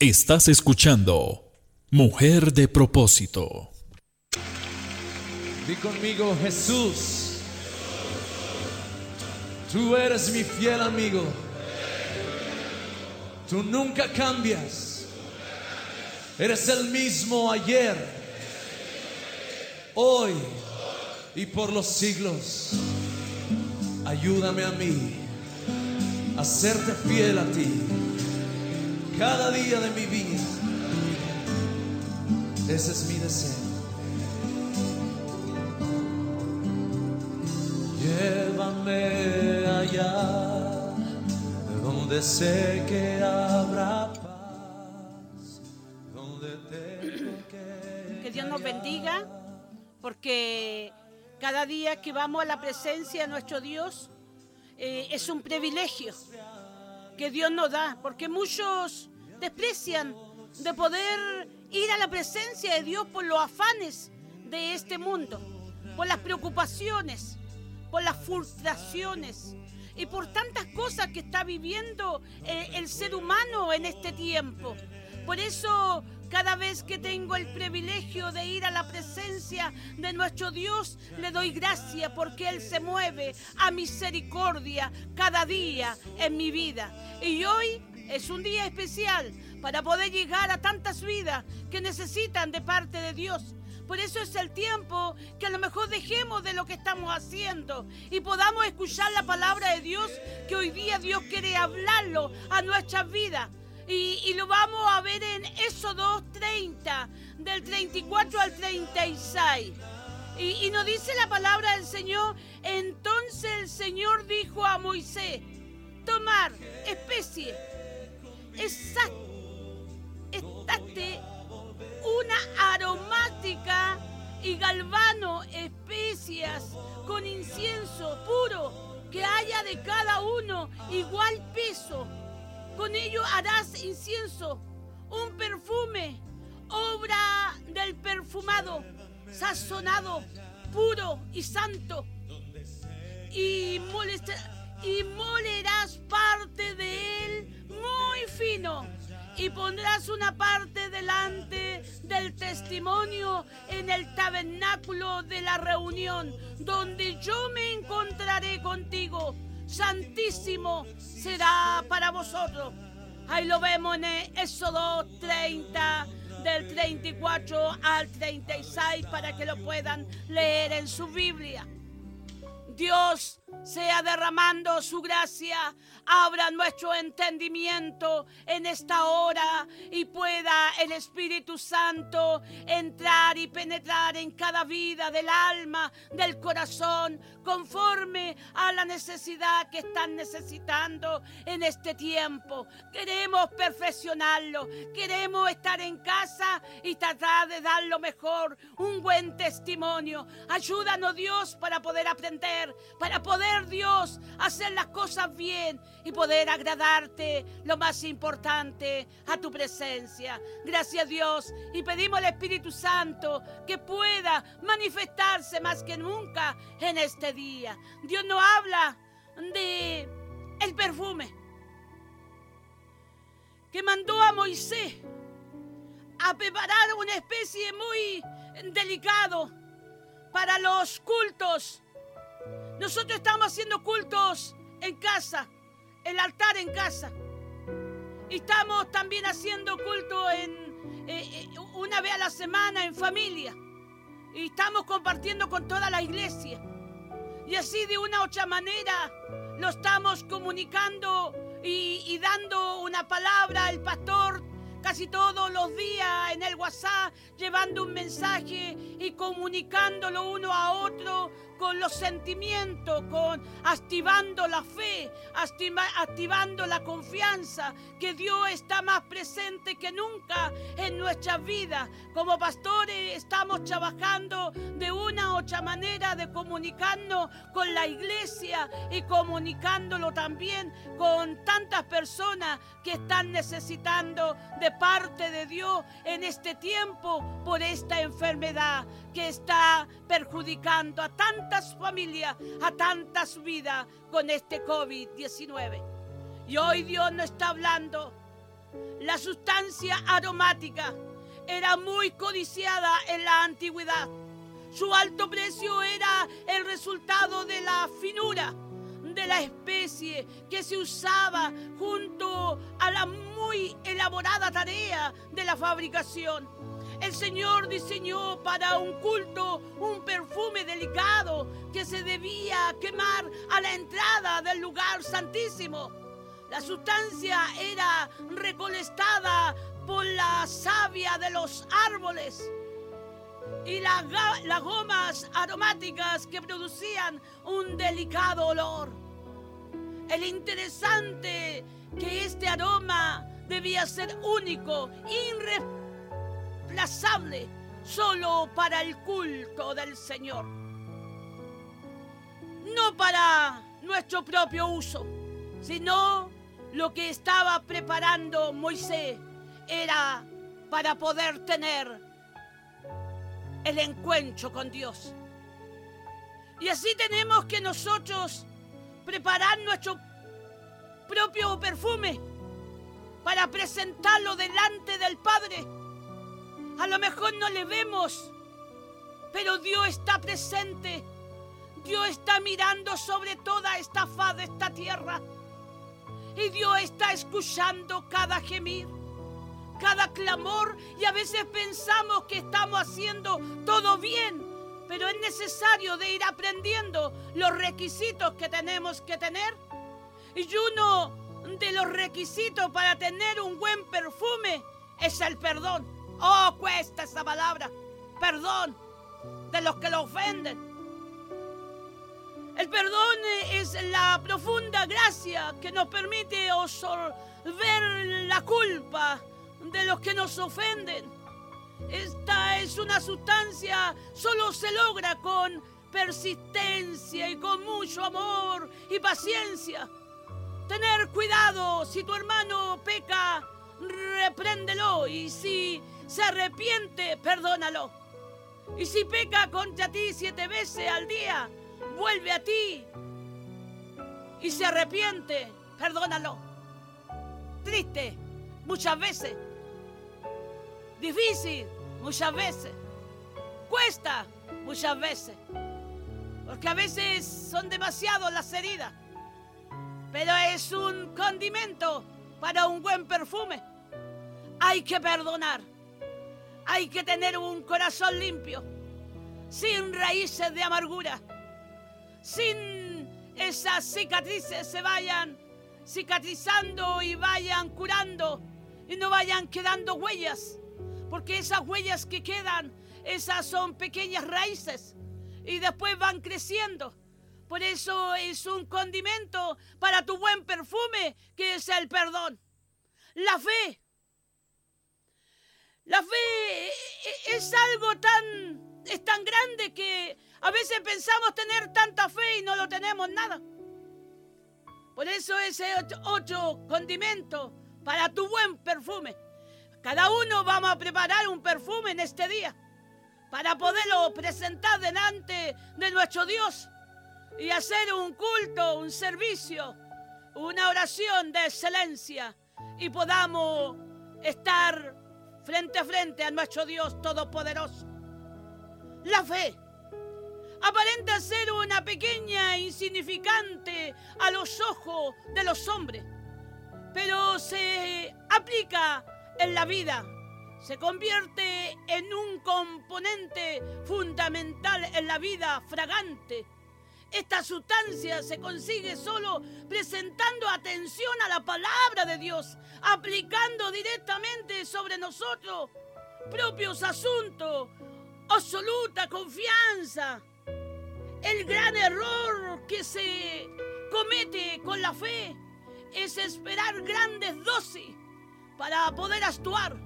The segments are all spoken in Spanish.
Estás escuchando Mujer de propósito. Di conmigo Jesús. Tú eres mi fiel amigo. Tú nunca cambias. Eres el mismo ayer, hoy y por los siglos. Ayúdame a mí a serte fiel a ti cada día de mi vida. Ese es mi deseo. Llévame allá donde sé que habrá paz, donde tengo que. Que Dios nos bendiga, porque cada día que vamos a la presencia de nuestro Dios eh, es un privilegio que Dios nos da, porque muchos desprecian de poder ir a la presencia de Dios por los afanes de este mundo, por las preocupaciones, por las frustraciones y por tantas cosas que está viviendo eh, el ser humano en este tiempo. Por eso cada vez que tengo el privilegio de ir a la presencia de nuestro Dios, le doy gracias porque Él se mueve a misericordia cada día en mi vida. Y hoy es un día especial para poder llegar a tantas vidas que necesitan de parte de Dios. Por eso es el tiempo que a lo mejor dejemos de lo que estamos haciendo y podamos escuchar la palabra de Dios que hoy día Dios quiere hablarlo a nuestras vidas. Y, lo vamos a ver en Éxodo 30, del 34 al 36. Y, y nos dice la palabra del Señor, entonces el Señor dijo a Moisés, tomar especie, exacta, una aromática y galvano especias con incienso puro que haya de cada uno igual peso. Con ello harás incienso, un perfume, obra del perfumado, sazonado, puro y santo. Y, y molerás parte de él muy fino y pondrás una parte delante del testimonio en el tabernáculo de la reunión, donde yo me encontraré contigo. Santísimo será para vosotros. Ahí lo vemos en Éxodo 30 del 34 al 36 para que lo puedan leer en su Biblia. Dios sea derramando su gracia abra nuestro entendimiento en esta hora y pueda el Espíritu Santo entrar y penetrar en cada vida del alma, del corazón, conforme a la necesidad que están necesitando en este tiempo. Queremos perfeccionarlo, queremos estar en casa y tratar de dar lo mejor, un buen testimonio. Ayúdanos Dios para poder aprender, para poder Dios hacer las cosas bien y poder agradarte lo más importante a tu presencia. Gracias Dios y pedimos al Espíritu Santo que pueda manifestarse más que nunca en este día. Dios nos habla de el perfume que mandó a Moisés a preparar una especie muy delicado para los cultos. Nosotros estamos haciendo cultos en casa, el altar en casa. Y estamos también haciendo culto eh, eh, una vez a la semana en familia. Y estamos compartiendo con toda la iglesia. Y así de una u otra manera lo estamos comunicando y, y dando una palabra al pastor casi todos los días en el WhatsApp, llevando un mensaje y comunicándolo uno a otro con los sentimientos, con activando la fe, activando la confianza, que Dios está más presente que nunca en nuestra vida. Como pastores estamos trabajando de una u otra manera de comunicarnos con la iglesia y comunicándolo también con tantas personas que están necesitando de parte de Dios en este tiempo por esta enfermedad que está perjudicando a tantas familias, a tantas vidas con este COVID-19. Y hoy Dios nos está hablando La sustancia aromática era muy codiciada en la antigüedad. Su alto precio era el resultado de la finura de la especie que se usaba junto a la muy elaborada tarea de la fabricación. El Señor diseñó para un culto un perfume delicado que se debía quemar a la entrada del lugar santísimo. La sustancia era recolectada por la savia de los árboles y las gomas aromáticas que producían un delicado olor. El interesante que este aroma debía ser único, irreemplazable, solo para el culto del Señor. No para nuestro propio uso, sino lo que estaba preparando Moisés era para poder tener el encuentro con Dios. Y así tenemos que nosotros preparar nuestro propio perfume para presentarlo delante del Padre. A lo mejor no le vemos, pero Dios está presente. Dios está mirando sobre toda esta faz de esta tierra. Y Dios está escuchando cada gemir cada clamor y a veces pensamos que estamos haciendo todo bien, pero es necesario de ir aprendiendo los requisitos que tenemos que tener. Y uno de los requisitos para tener un buen perfume es el perdón. Oh, cuesta esa palabra. Perdón de los que lo ofenden. El perdón es la profunda gracia que nos permite ver la culpa de los que nos ofenden. Esta es una sustancia, solo se logra con persistencia y con mucho amor y paciencia. Tener cuidado, si tu hermano peca, repréndelo y si se arrepiente, perdónalo. Y si peca contra ti siete veces al día, vuelve a ti y se arrepiente, perdónalo. Triste, muchas veces Difícil muchas veces. Cuesta muchas veces. Porque a veces son demasiado las heridas. Pero es un condimento para un buen perfume. Hay que perdonar. Hay que tener un corazón limpio. Sin raíces de amargura. Sin esas cicatrices se vayan cicatrizando y vayan curando y no vayan quedando huellas porque esas huellas que quedan, esas son pequeñas raíces y después van creciendo. Por eso es un condimento para tu buen perfume, que es el perdón. La fe. La fe es algo tan, es tan grande que a veces pensamos tener tanta fe y no lo tenemos nada. Por eso ese otro condimento para tu buen perfume. Cada uno vamos a preparar un perfume en este día para poderlo presentar delante de nuestro Dios y hacer un culto, un servicio, una oración de excelencia y podamos estar frente a frente a nuestro Dios Todopoderoso. La fe aparenta ser una pequeña insignificante a los ojos de los hombres, pero se aplica en la vida. Se convierte en un componente fundamental en la vida fragante. Esta sustancia se consigue solo presentando atención a la palabra de Dios, aplicando directamente sobre nosotros propios asuntos, absoluta confianza. El gran error que se comete con la fe es esperar grandes dosis para poder actuar.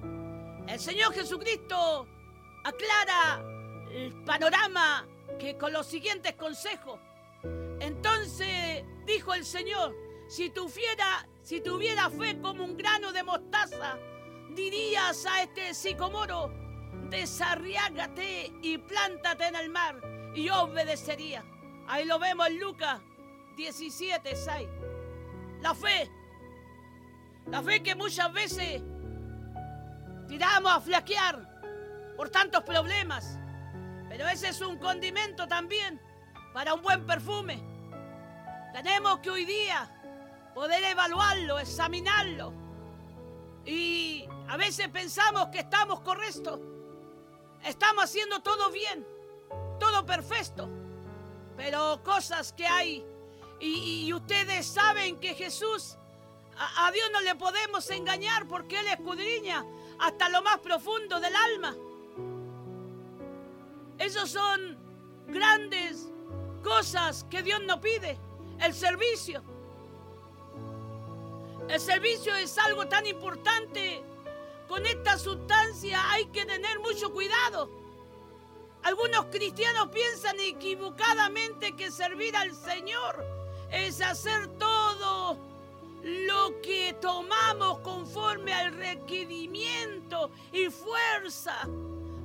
El Señor Jesucristo aclara el panorama que con los siguientes consejos. Dijo el Señor, si tuviera, si tuviera fe como un grano de mostaza, dirías a este sicomoro, desarriágate y plántate en el mar, y obedecería. Ahí lo vemos en Lucas 17, 6. La fe La fe que muchas veces tiramos a flaquear por tantos problemas. Pero ese es un condimento también para un buen perfume. Tenemos que hoy día poder evaluarlo, examinarlo. Y a veces pensamos que estamos correctos. Estamos haciendo todo bien, todo perfecto. Pero cosas que hay. Y, ustedes saben que Jesús, a, Dios no le podemos engañar porque Él escudriña hasta lo más profundo del alma. Esos son grandes cosas que Dios nos pide. El servicio. El servicio es algo tan importante. Con esta sustancia hay que tener mucho cuidado. Algunos cristianos piensan equivocadamente que servir al Señor es hacer todo lo que tomamos conforme al requerimiento y fuerza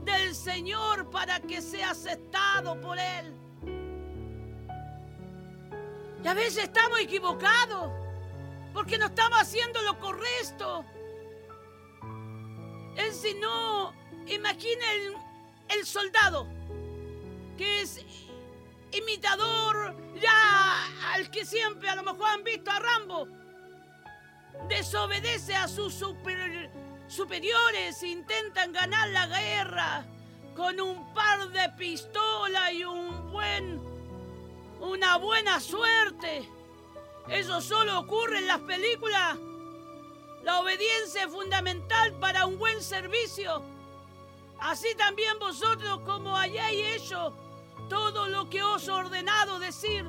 del Señor para que sea aceptado por Él. Y a veces estamos equivocados porque no estamos haciendo lo correcto. Él si no, imagina el, soldado que es imitador ya al que siempre a lo mejor han visto a Rambo. Desobedece a sus super, superiores, intentan ganar la guerra con un par de pistolas y un buen, una buena suerte. Eso solo ocurre en las películas. La obediencia es fundamental para un buen servicio. Así también vosotros como hayáis hecho todo lo que os he ordenado decir.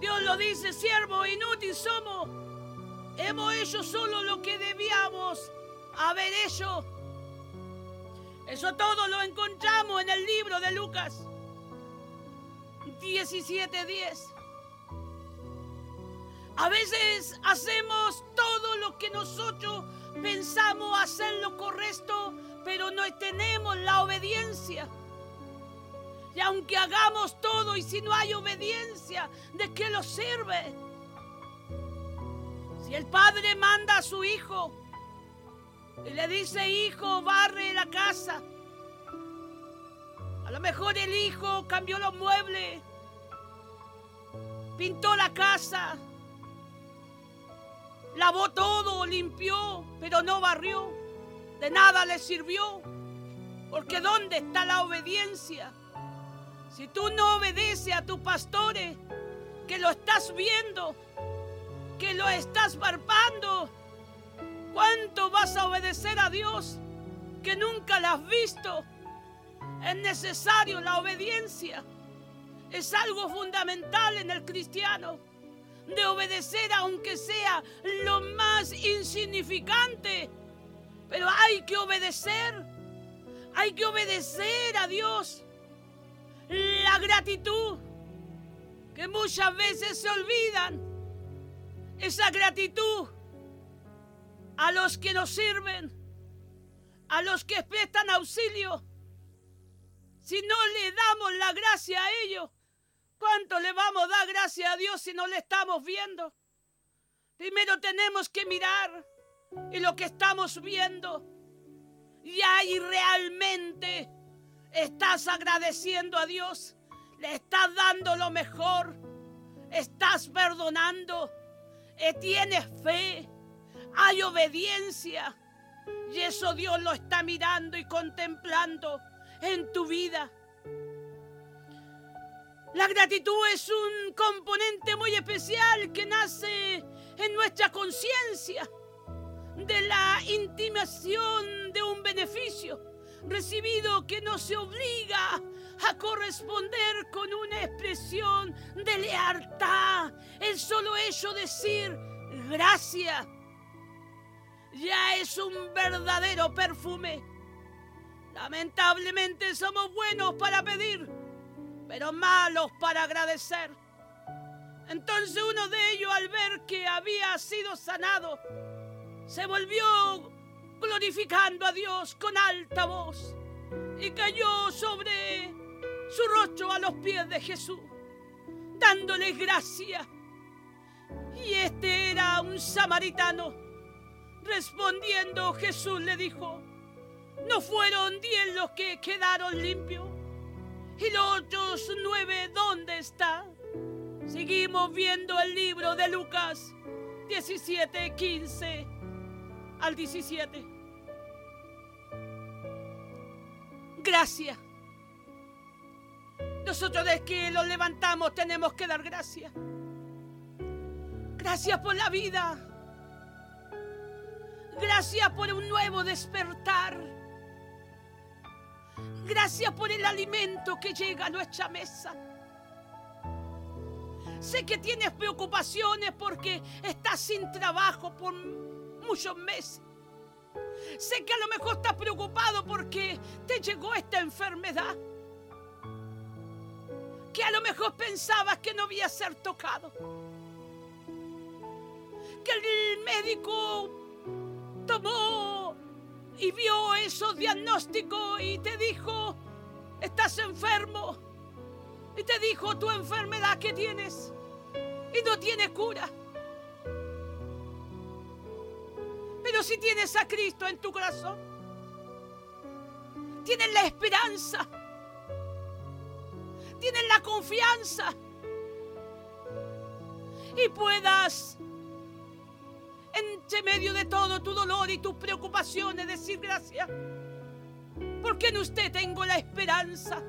Dios lo dice, siervo, inútil somos. Hemos hecho solo lo que debíamos haber hecho. Eso todo lo encontramos en el libro de Lucas 17:10. A veces hacemos todo lo que nosotros pensamos hacer lo correcto, pero no tenemos la obediencia. Y aunque hagamos todo y si no hay obediencia, ¿de qué lo sirve? Si el padre manda a su hijo y le dice, hijo, barre la casa. A lo mejor el hijo cambió los muebles, pintó la casa, lavó todo, limpió, pero no barrió. De nada le sirvió. Porque ¿dónde está la obediencia? Si tú no obedeces a tus pastores, que lo estás viendo, que lo estás barbando, ¿cuánto vas a obedecer a Dios que nunca lo has visto? Es necesario la obediencia. Es algo fundamental en el cristiano. De obedecer aunque sea lo más insignificante. Pero hay que obedecer. Hay que obedecer a Dios la gratitud, que muchas veces se olvidan. Esa gratitud a los que nos sirven, a los que prestan auxilio. Si no le damos la gracia a ellos, ¿cuánto le vamos a dar gracia a Dios si no le estamos viendo? Primero tenemos que mirar y lo que estamos viendo. Y ahí realmente Estás agradeciendo a Dios. Le estás dando lo mejor. Estás perdonando. Eh, tienes fe. Hay obediencia. Y eso Dios lo está mirando y contemplando en tu vida. La gratitud es un componente muy especial que nace en nuestra conciencia de la intimación de un beneficio recibido que no se obliga a corresponder con una expresión de lealtad. El solo hecho de decir gracias ya es un verdadero perfume. Lamentablemente somos buenos para pedir, pero malos para agradecer. Entonces uno de ellos al ver que había sido sanado, se volvió glorificando a Dios con alta voz, y cayó sobre su rostro a los pies de Jesús, dándole gracia. Y este era un samaritano. Respondiendo Jesús le dijo, ¿no fueron diez los que quedaron limpios? ¿Y los otros nueve dónde están? Seguimos viendo el libro de Lucas 17, 15 al 17. Gracias. Nosotros desde que los levantamos tenemos que dar gracias. Gracias por la vida. Gracias por un nuevo despertar. Gracias por el alimento que llega a nuestra mesa. Sé que tienes preocupaciones porque estás sin trabajo por muchos meses. Sé que a lo mejor estás preocupado porque te llegó esta enfermedad. Que a lo mejor pensabas que no había ser tocado. Que el médico tomó y vio esos diagnósticos y te dijo, estás enfermo. Y te dijo tu enfermedad que tienes y no tiene cura. Pero si tienes a Cristo en tu corazón, tienes la esperanza, tienes la confianza y puedas entre medio de todo tu dolor y tus preocupaciones decir gracias. Porque en usted tengo la esperanza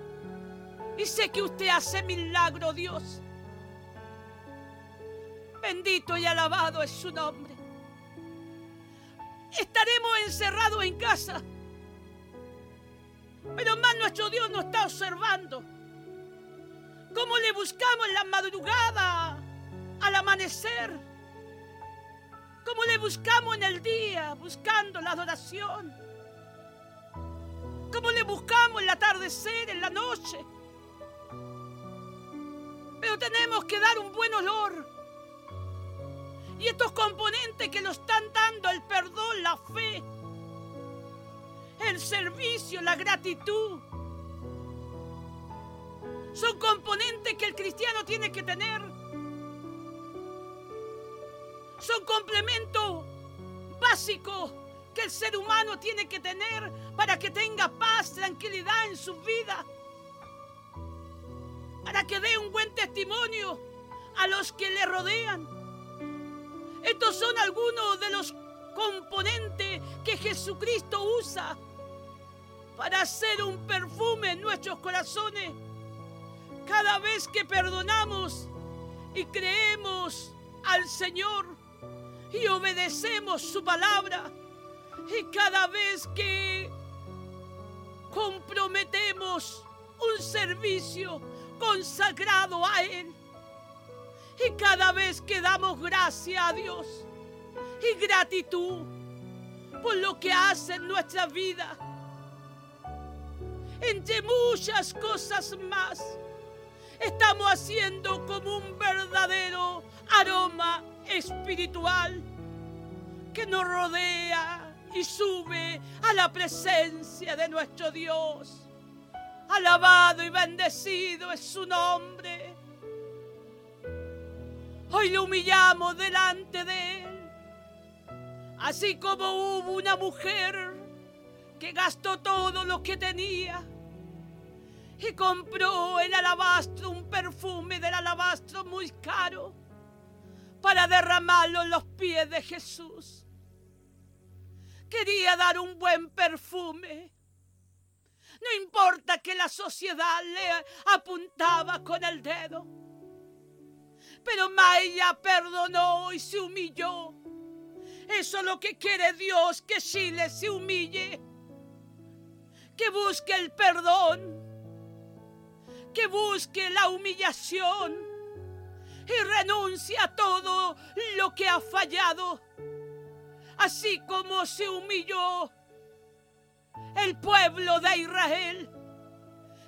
y sé que usted hace milagro, Dios. Bendito y alabado es su nombre. Estaremos encerrados en casa. Pero más nuestro Dios nos está observando. Cómo le buscamos en la madrugada, al amanecer. Cómo le buscamos en el día, buscando la adoración. Cómo le buscamos en el atardecer, en la noche. Pero tenemos que dar un buen olor y estos componentes que nos están dando, el perdón, la fe, el servicio, la gratitud, son componentes que el cristiano tiene que tener. Son complementos básicos que el ser humano tiene que tener para que tenga paz, tranquilidad en su vida. Para que dé un buen testimonio a los que le rodean. Estos son algunos de los componentes que Jesucristo usa para hacer un perfume en nuestros corazones. Cada vez que perdonamos y creemos al Señor y obedecemos su palabra, y cada vez que comprometemos un servicio consagrado a Él, y cada vez que damos gracias a Dios y gratitud por lo que hace en nuestra vida, entre muchas cosas más, estamos haciendo como un verdadero aroma espiritual que nos rodea y sube a la presencia de nuestro Dios. Alabado y bendecido es su nombre. Hoy lo humillamos delante de Él. Así como hubo una mujer que gastó todo lo que tenía y compró el alabastro, un perfume del alabastro muy caro, para derramarlo en los pies de Jesús. Quería dar un buen perfume. No importa que la sociedad le apuntaba con el dedo. Pero Maya perdonó y se humilló. Eso es lo que quiere Dios, que Chile se humille. Que busque el perdón. Que busque la humillación. Y renuncie a todo lo que ha fallado. Así como se humilló el pueblo de Israel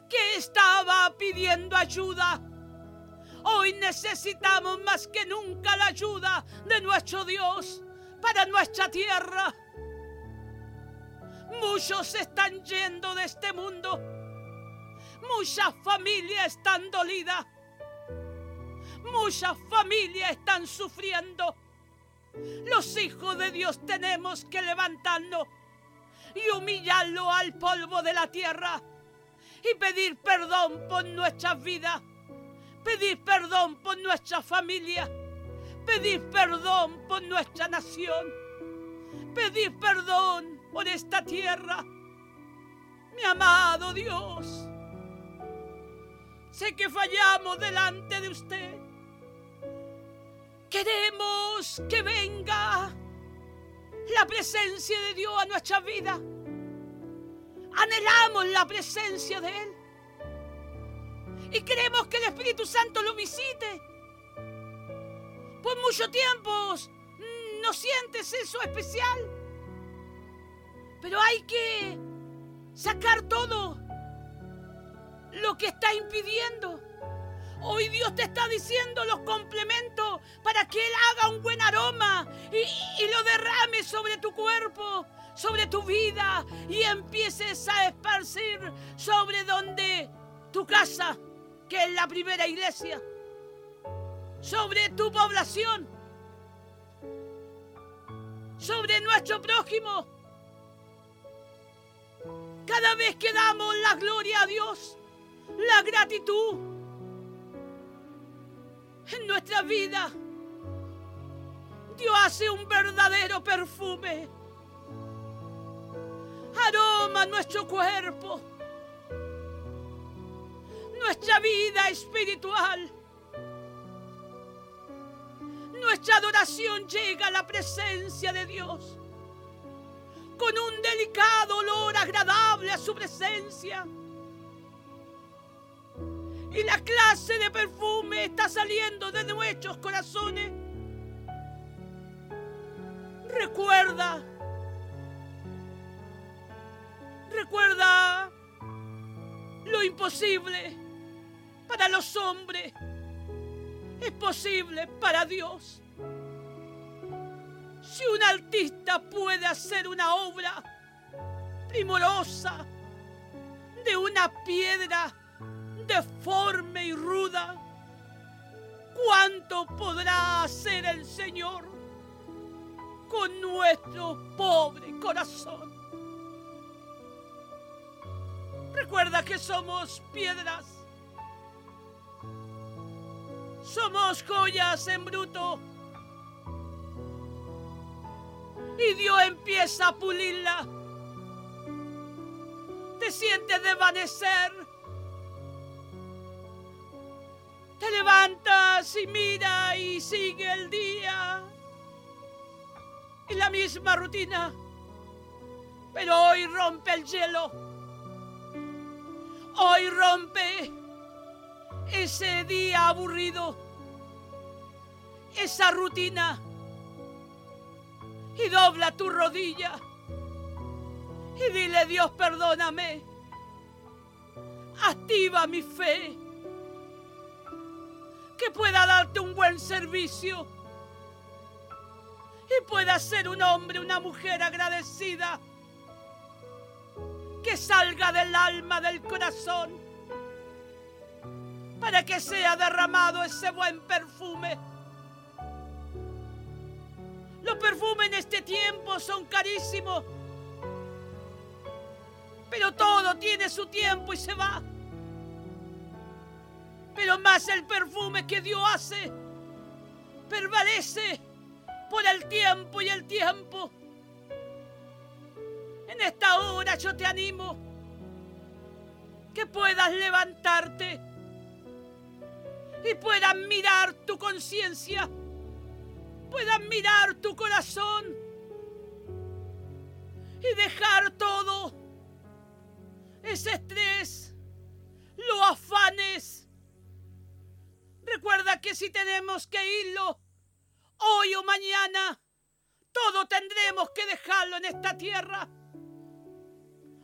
que estaba pidiendo ayuda Hoy necesitamos más que nunca la ayuda de nuestro Dios para nuestra tierra. Muchos están yendo de este mundo. Muchas familias están dolidas. Muchas familias están sufriendo. Los hijos de Dios tenemos que levantarnos y humillarlo al polvo de la tierra y pedir perdón por nuestras vidas, pedir perdón por nuestra familia, pedir perdón por nuestra nación, pedir perdón por esta tierra. Mi amado Dios, sé que fallamos delante de usted. Queremos que venga la presencia de Dios a nuestra vida. Anhelamos la presencia de Él. Y queremos que el Espíritu Santo lo visite. Por mucho tiempo no sientes eso especial. Pero hay que sacar todo lo que está impidiendo. Hoy Dios te está diciendo los complementos para que Él haga un buen aroma y, lo derrame sobre tu cuerpo, sobre tu vida y empieces a esparcir sobre donde tu casa, que es la primera iglesia, sobre tu población, sobre nuestro prójimo. Cada vez que damos la gloria a Dios, la gratitud, en nuestra vida. Dios hace un verdadero perfume. Aroma nuestro cuerpo, nuestra vida espiritual. Nuestra adoración llega a la presencia de Dios con un delicado olor agradable a su presencia y la clase de perfume está saliendo de nuestros corazones. Recuerda, recuerda lo imposible para los hombres es posible para Dios. Si un artista puede hacer una obra primorosa de una piedra deforme y ruda, ¿cuánto podrá hacer el Señor con nuestro pobre corazón? Recuerda que somos piedras, somos joyas en bruto. Y Dios empieza a pulirla. Te sientes desvanecer levantas y mira y sigue el día. Y la misma rutina. Pero hoy rompe el hielo. Hoy rompe ese día aburrido. Esa rutina. Y dobla tu rodilla. Y dile, Dios, perdóname. Activa mi fe que pueda darte un buen servicio. Y pueda ser un hombre, una mujer agradecida, que salga del alma, del corazón, para que sea derramado ese buen perfume. Los perfumes en este tiempo son carísimos, pero todo tiene su tiempo y se va pero más el perfume que Dios hace permanece por el tiempo y el tiempo. En esta hora yo te animo que puedas levantarte y puedas mirar tu conciencia, puedas mirar tu corazón y dejar todo tenemos que irlo, hoy o mañana, todo tendremos que dejarlo en esta tierra.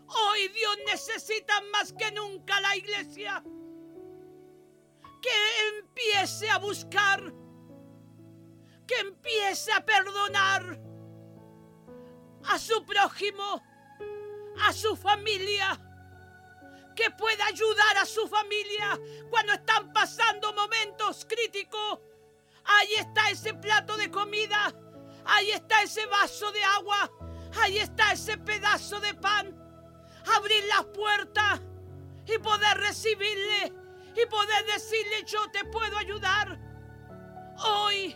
Hoy Dios necesita más que nunca la iglesia. Que empiece a buscar, que empiece a perdonar a su prójimo, a su familia, que pueda ayudar a su familia cuando están pasando momentos críticos. Ahí está ese plato de comida, ahí está ese vaso de agua, ahí está ese pedazo de pan. Abrir las puertas y poder recibirle y poder decirle yo te puedo ayudar. Hoy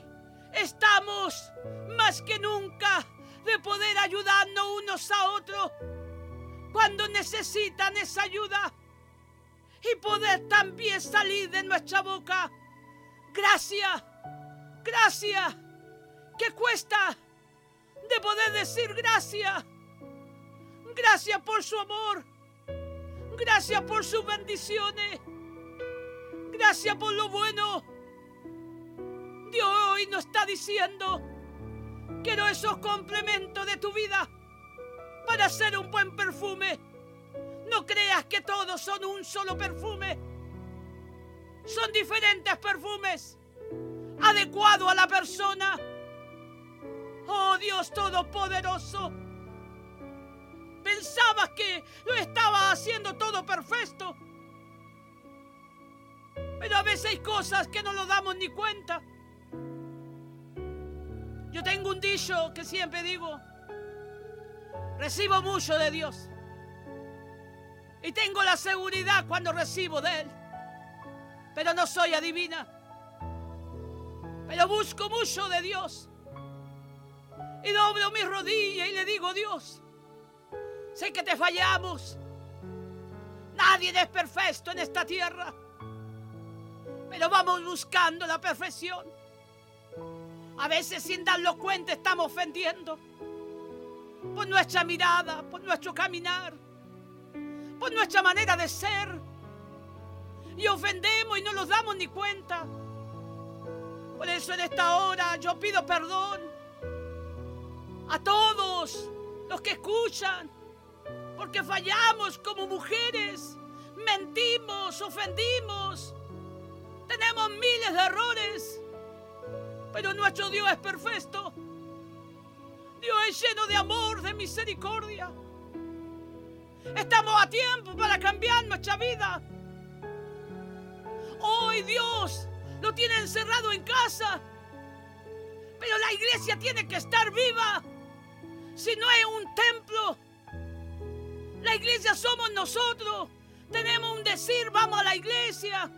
estamos más que nunca de poder ayudarnos unos a otros cuando necesitan esa ayuda y poder también salir de nuestra boca. Gracias, gracias. ¿Qué cuesta de poder decir gracias? Gracias por su amor. Gracias por sus bendiciones. Gracias por lo bueno. Dios hoy nos está diciendo, quiero esos complementos de tu vida para hacer un buen perfume. No creas que todos son un solo perfume. Son diferentes perfumes, adecuados a la persona. Oh Dios Todopoderoso. Pensabas que lo estaba haciendo todo perfecto. Pero a veces hay cosas que no lo damos ni cuenta. Yo tengo un dicho que siempre digo, Recibo mucho de Dios. Y tengo la seguridad cuando recibo de Él. Pero no soy adivina. Pero busco mucho de Dios. Y doblo mis rodillas y le digo, Dios, sé que te fallamos. Nadie es perfecto en esta tierra. Pero vamos buscando la perfección. A veces sin darlo cuenta estamos ofendiendo por nuestra mirada, por nuestro caminar, por nuestra manera de ser. Y ofendemos y no nos damos ni cuenta. Por eso en esta hora yo pido perdón a todos los que escuchan, porque fallamos como mujeres, mentimos, ofendimos, tenemos miles de errores, pero nuestro Dios es perfecto. Dios es lleno de amor, de misericordia. Estamos a tiempo para cambiar nuestra vida. Hoy Dios lo tiene encerrado en casa. Pero la iglesia tiene que estar viva. Si no es un templo, la iglesia somos nosotros. Tenemos un decir, vamos a la iglesia.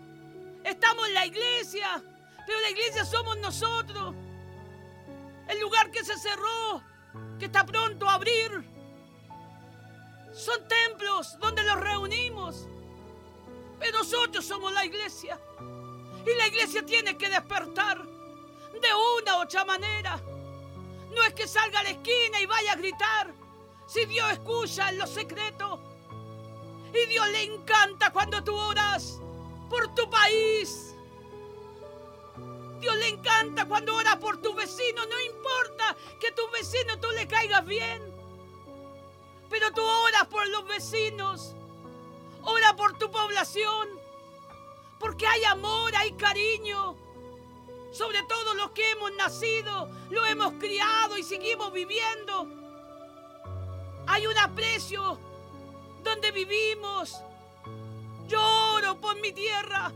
Estamos en la iglesia, pero la iglesia somos nosotros. El lugar que se cerró que está pronto a abrir. Son templos donde los reunimos. Pero nosotros somos la iglesia. Y la iglesia tiene que despertar de una u otra manera. No es que salga a la esquina y vaya a gritar. Si Dios escucha en lo secreto. Y Dios le encanta cuando tú oras por tu país, Dios le encanta cuando ora por tu vecino. No importa que tu vecino tú le caigas bien. Pero tú oras por los vecinos. Ora por tu población. Porque hay amor, hay cariño. Sobre todo los que hemos nacido, lo hemos criado y seguimos viviendo. Hay un aprecio donde vivimos. Yo oro por mi tierra.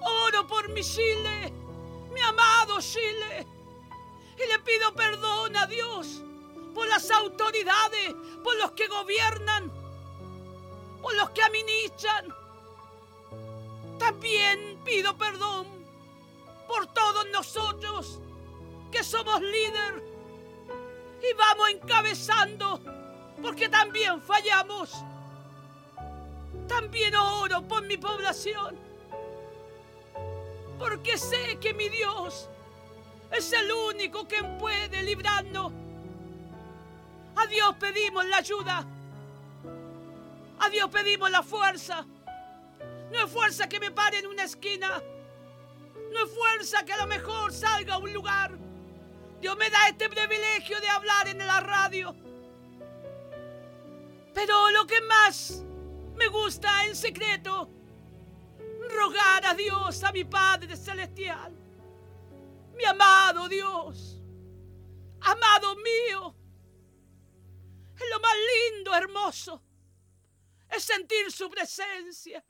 Oro por mi Chile mi amado Chile. Y le pido perdón a Dios por las autoridades, por los que gobiernan, por los que administran. También pido perdón por todos nosotros que somos líder y vamos encabezando porque también fallamos. También oro por mi población porque sé que mi Dios es el único que puede librarnos. A Dios pedimos la ayuda. A Dios pedimos la fuerza. No es fuerza que me pare en una esquina. No es fuerza que a lo mejor salga a un lugar. Dios me da este privilegio de hablar en la radio. Pero lo que más me gusta en secreto rogar a Dios, a mi Padre Celestial, mi amado Dios, amado mío, es lo más lindo, hermoso, es sentir su presencia.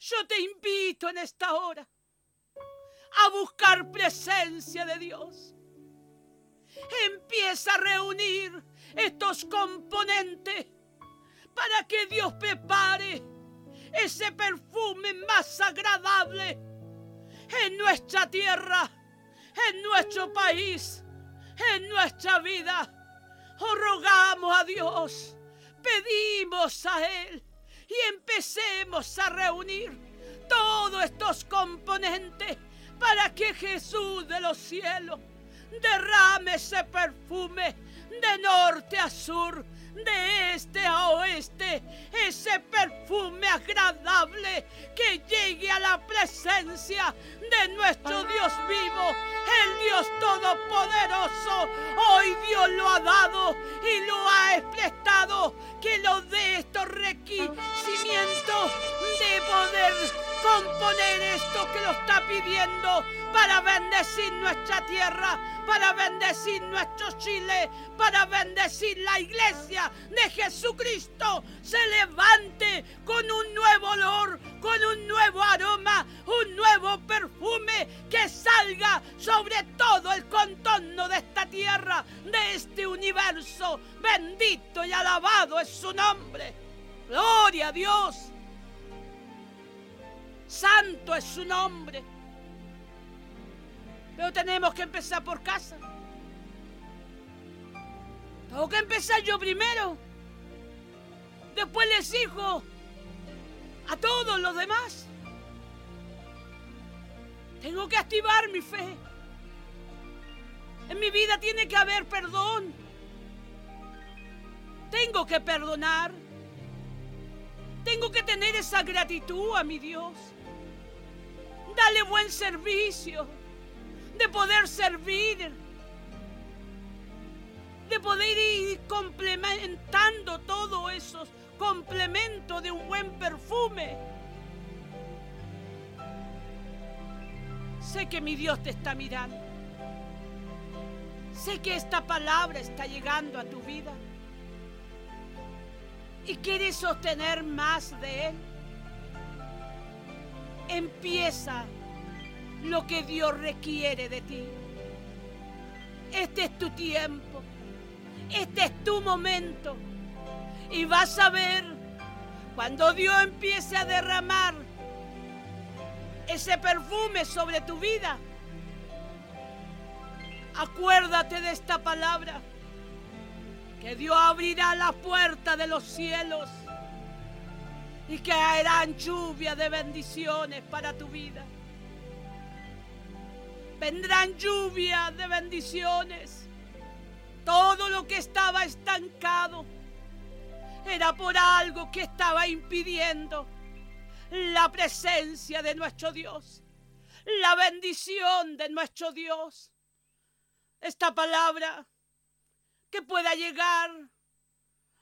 Yo te invito en esta hora a buscar presencia de Dios. Empieza a reunir estos componentes para que Dios prepare ese perfume más agradable en nuestra tierra, en nuestro país, en nuestra vida. Oh, rogamos a Dios, pedimos a Él y empecemos a reunir todos estos componentes para que Jesús de los cielos derrame ese perfume de norte a sur, de este a oeste, ese perfume agradable que llegue a la presencia de nuestro Dios vivo, el Dios Todopoderoso. Hoy Dios lo ha dado y lo ha expresado, que lo dé estos requerimientos de poder componer esto que lo está pidiendo para bendecir nuestra tierra, para bendecir nuestro Chile, para bendecir la iglesia de Jesucristo. Se levante con un nuevo olor, con un nuevo aroma, un nuevo perfume que salga sobre todo el contorno de esta tierra, de este universo. Bendito y alabado es su nombre. Gloria a Dios. Santo es su nombre. Pero tenemos que empezar por casa. Tengo que empezar yo primero. Después les digo a todos los demás. Tengo que activar mi fe. En mi vida tiene que haber perdón. Tengo que perdonar. Tengo que tener esa gratitud a mi Dios. Dale buen servicio. De poder servir. De poder ir complementando todos esos complementos de un buen perfume. Sé que mi Dios te está mirando. Sé que esta palabra está llegando a tu vida. Y quieres sostener más de Él empieza lo que Dios requiere de ti. Este es tu tiempo. Este es tu momento. Y vas a ver cuando Dios empiece a derramar ese perfume sobre tu vida. Acuérdate de esta palabra. Que Dios abrirá la puerta de los cielos y caerán lluvia de bendiciones para tu vida. Vendrán lluvia de bendiciones. Todo lo que estaba estancado era por algo que estaba impidiendo la presencia de nuestro Dios, la bendición de nuestro Dios. Esta palabra que pueda llegar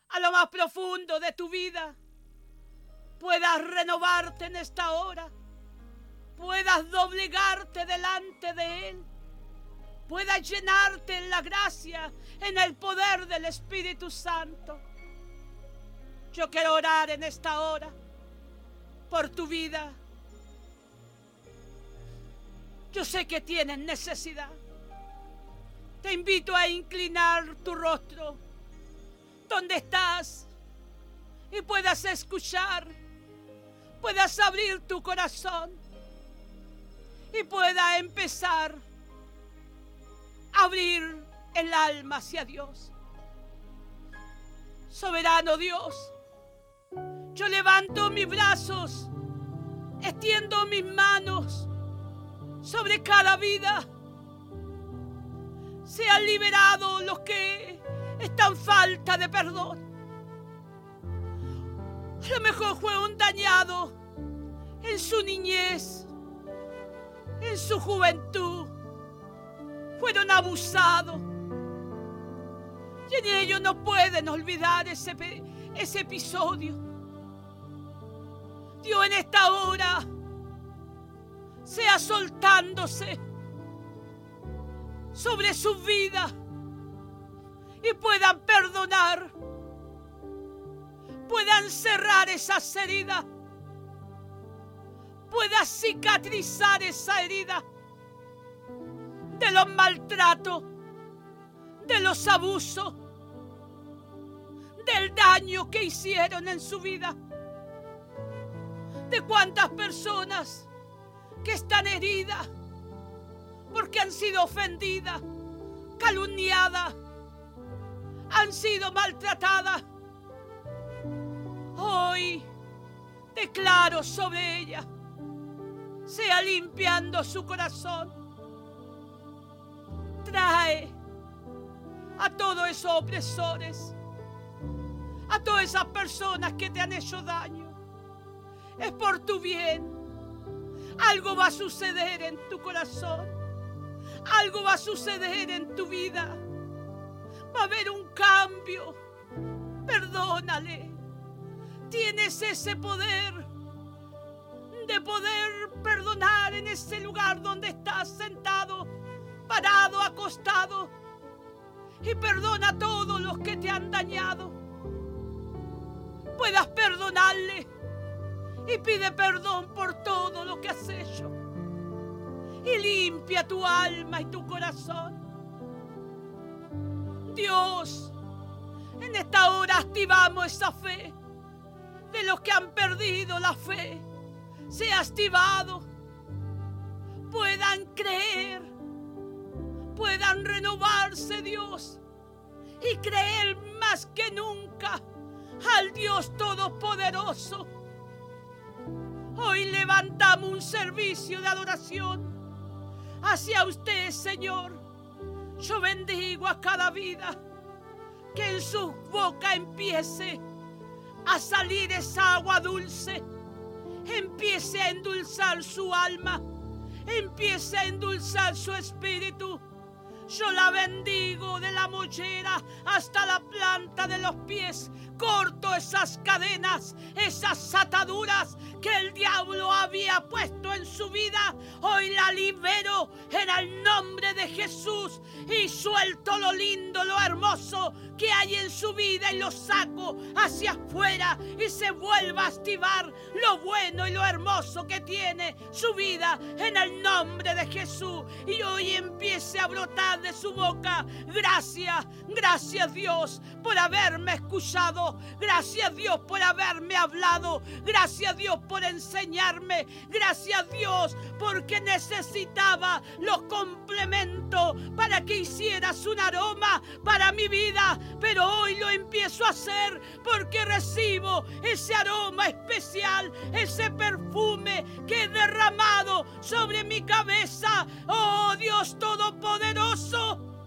a lo más profundo de tu vida puedas renovarte en esta hora, puedas doblegarte delante de Él, puedas llenarte en la gracia, en el poder del Espíritu Santo. Yo quiero orar en esta hora por tu vida. Yo sé que tienes necesidad. Te invito a inclinar tu rostro donde estás y puedas escuchar puedas abrir tu corazón y pueda empezar a abrir el alma hacia Dios. Soberano Dios, yo levanto mis brazos, extiendo mis manos sobre cada vida. Sean liberados los que están falta de perdón. A lo mejor fue un dañado en su niñez, en su juventud. Fueron abusados. Y ellos no pueden olvidar ese, ese episodio. Dios en esta hora sea soltándose sobre su vida y puedan perdonar, puedan cerrar esas heridas, pueda cicatrizar esa herida de los maltratos, de los abusos, del daño que hicieron en su vida, de cuántas personas que están heridas porque han sido ofendidas, calumniadas, han sido maltratadas. Hoy declaro sobre ella, sea limpiando su corazón. Trae a todos esos opresores, a todas esas personas que te han hecho daño. Es por tu bien. Algo va a suceder en tu corazón. Algo va a suceder en tu vida. Va a haber un cambio. Perdónale. Tienes ese poder de poder perdonar en ese lugar donde estás sentado, parado, acostado. Y perdona a todos los que te han dañado. Puedas perdonarle y pide perdón por todo lo que has hecho. Y limpia tu alma y tu corazón. Dios, en esta hora activamos esa fe de los que han perdido la fe. Sea activado. Puedan creer. Puedan renovarse, Dios. Y creer más que nunca al Dios Todopoderoso. Hoy levantamos un servicio de adoración hacia usted, Señor. Yo bendigo a cada vida que en su boca empiece a salir esa agua dulce. Empiece a endulzar su alma. Empiece a endulzar su espíritu. Yo la bendigo de la mollera hasta la planta de los pies. Corto esas cadenas, esas ataduras que el diablo había puesto en su vida. Hoy la libero en el nombre de Jesús y suelto lo lindo, lo hermoso que hay en su vida y lo saco hacia afuera y se vuelva a activar lo bueno y lo hermoso que tiene su vida en el nombre de Jesús. Y hoy empiece a brotar de su boca. Gracias, gracias Dios por haberme escuchado. Gracias Dios por haberme hablado. Gracias Dios por enseñarme. Gracias Dios porque necesitaba los complementos para que hicieras un aroma para mi vida. Pero hoy lo empiezo a hacer porque recibo ese aroma especial, ese perfume que he derramado sobre mi cabeza. Oh Dios Todopoderoso.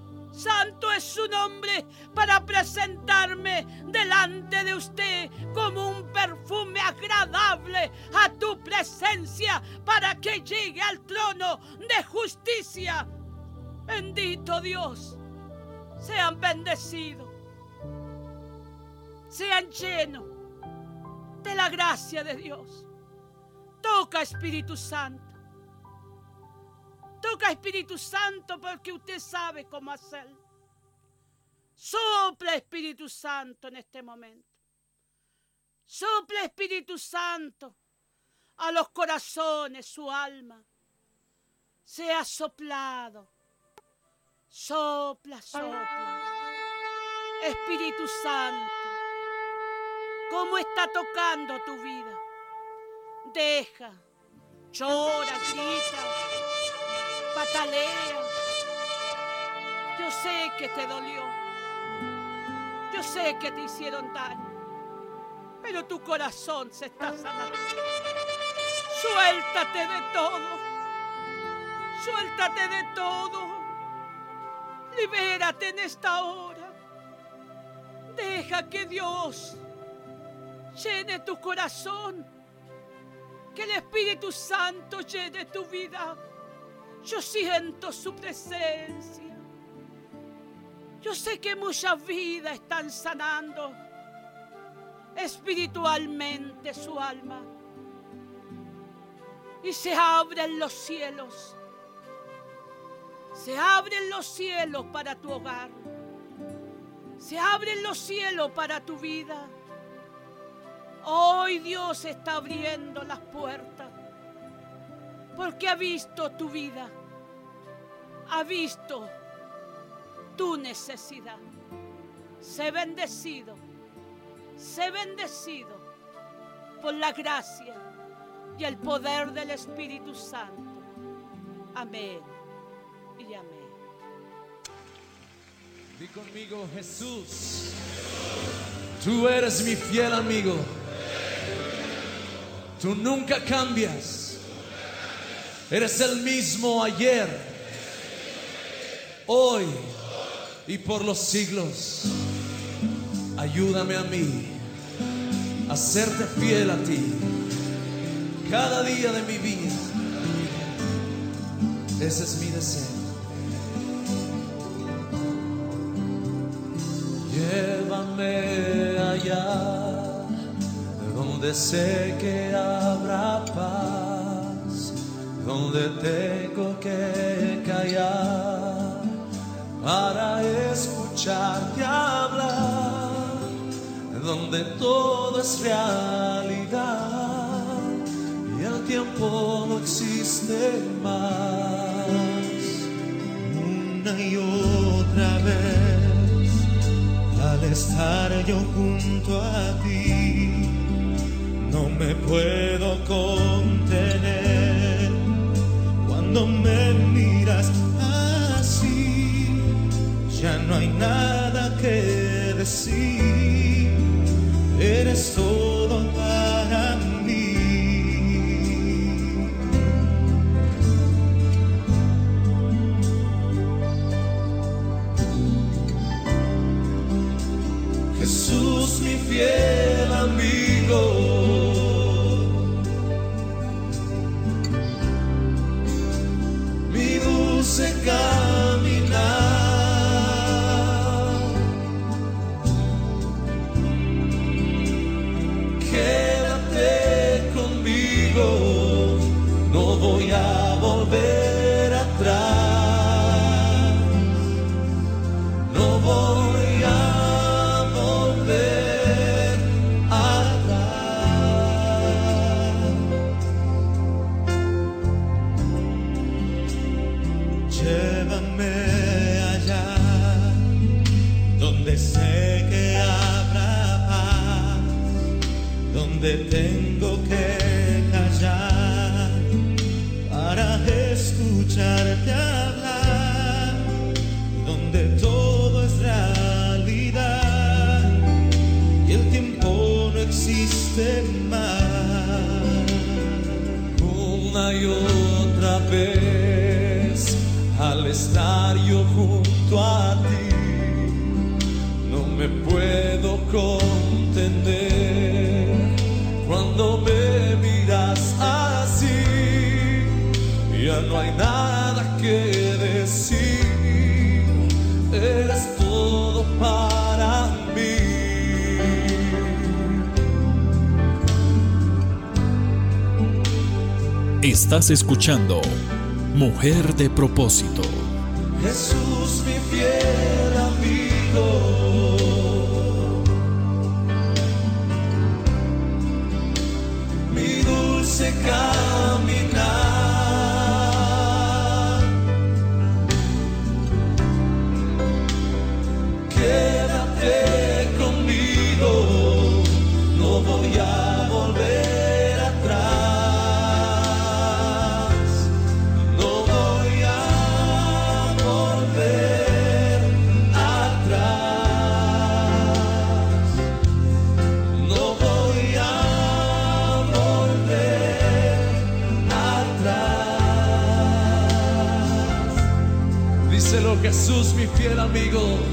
Santo es su nombre para presentarme delante de usted como un perfume agradable a tu presencia para que llegue al trono de justicia. Bendito Dios, sean bendecidos, sean llenos de la gracia de Dios. Toca Espíritu Santo. Toca Espíritu Santo porque usted sabe cómo hacerlo. Sopla Espíritu Santo en este momento. Sopla Espíritu Santo a los corazones, su alma. Sea soplado. Sopla, sopla. Espíritu Santo, ¿cómo está tocando tu vida? Deja, llora, grita patalea. Yo sé que te dolió. Yo sé que te hicieron daño. Pero tu corazón se está sanando. Suéltate de todo. Suéltate de todo. Libérate en esta hora. Deja que Dios llene tu corazón. Que el Espíritu Santo llene tu vida. Yo siento su presencia. Yo sé que muchas vidas están sanando espiritualmente su alma. Y se abren los cielos. Se abren los cielos para tu hogar. Se abren los cielos para tu vida. Hoy Dios está abriendo las puertas porque ha visto tu vida, ha visto tu necesidad. Sé bendecido, sé bendecido por la gracia y el poder del Espíritu Santo. Amén y amén. Di conmigo, Jesús, tú eres mi fiel amigo. Tú nunca cambias. Eres el mismo ayer, hoy y por los siglos. Ayúdame a mí a serte fiel a ti cada día de mi vida. Ese es mi deseo. Llévame allá donde sé que habrá paz, donde tengo que callar para escucharte hablar, donde todo es realidad y el tiempo no existe más. Una y otra vez, al estar yo junto a ti, no me puedo contener Una y otra vez, al estar yo junto a ti, no me puedo contener Estás escuchando Mujer de propósito. Eagle.